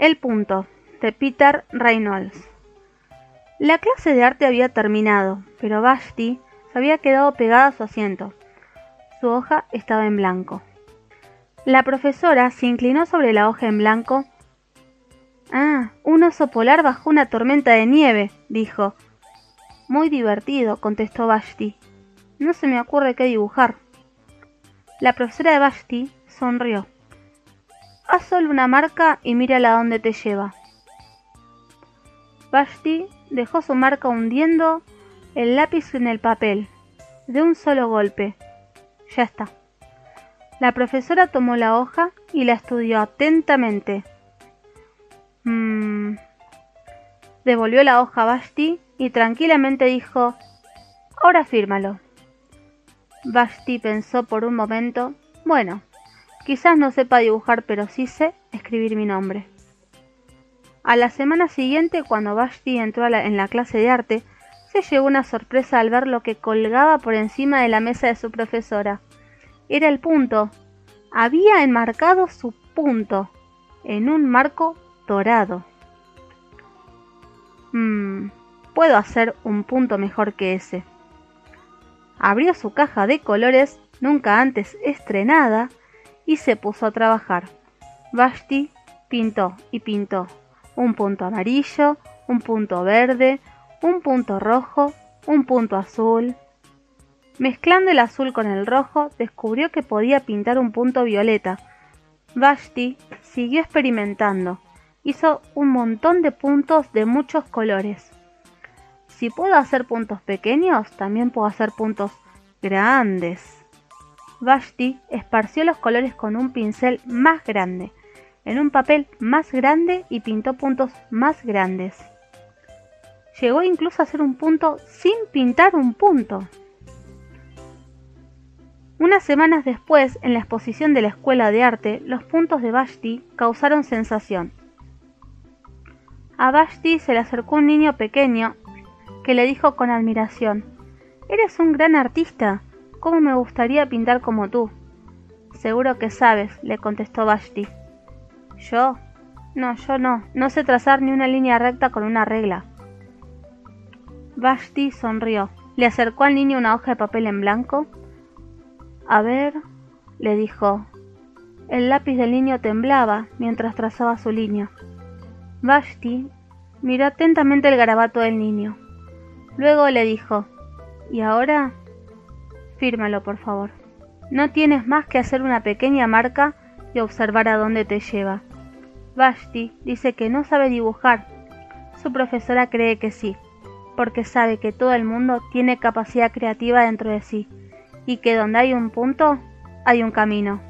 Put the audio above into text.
El punto, de Peter Reynolds. La clase de arte había terminado, pero Vashti se había quedado pegada a su asiento. Su hoja estaba en blanco. La profesora se inclinó sobre la hoja en blanco. Ah, un oso polar bajo una tormenta de nieve, dijo. Muy divertido, contestó Vashti. No se me ocurre qué dibujar. La profesora de Vashti sonrió. Haz solo una marca y mírala dónde te lleva. Vashti dejó su marca hundiendo el lápiz en el papel, de un solo golpe. Ya está. La profesora tomó la hoja y la estudió atentamente. Mmm. Devolvió la hoja a Vashti y tranquilamente dijo, ahora fírmalo. Vashti pensó por un momento, bueno, quizás no sepa dibujar, pero sí sé escribir mi nombre. A la semana siguiente, cuando Vashti entró en la clase de arte, se llevó una sorpresa al ver lo que colgaba por encima de la mesa de su profesora. Era el punto. Había enmarcado su punto en un marco dorado. Mmm, puedo hacer un punto mejor que ese. Abrió su caja de colores, nunca antes estrenada, y se puso a trabajar. Vashti pintó y pintó un punto amarillo, un punto verde, un punto rojo, un punto azul. Mezclando el azul con el rojo, descubrió que podía pintar un punto violeta. Vashti siguió experimentando. Hizo un montón de puntos de muchos colores. Si puedo hacer puntos pequeños, también puedo hacer puntos grandes. Vashti esparció los colores con un pincel más grande en un papel más grande y pintó puntos más grandes. Llegó incluso a hacer un punto sin pintar un punto. Unas semanas después, en la exposición de la Escuela de Arte, los puntos de Vashti causaron sensación. A Vashti se le acercó un niño pequeño que le dijo con admiración, Eres un gran artista, ¿cómo me gustaría pintar como tú? Seguro que sabes, le contestó Vashti. ¿Yo? No, yo no. No sé trazar ni una línea recta con una regla. Vashti sonrió. Le acercó al niño una hoja de papel en blanco. A ver, le dijo. El lápiz del niño temblaba mientras trazaba su línea. Vashti miró atentamente el garabato del niño. Luego le dijo, ¿y ahora? Fírmalo, por favor. No tienes más que hacer una pequeña marca y observar a dónde te lleva. Vashti dice que no sabe dibujar. Su profesora cree que sí, porque sabe que todo el mundo tiene capacidad creativa dentro de sí, y que donde hay un punto, hay un camino.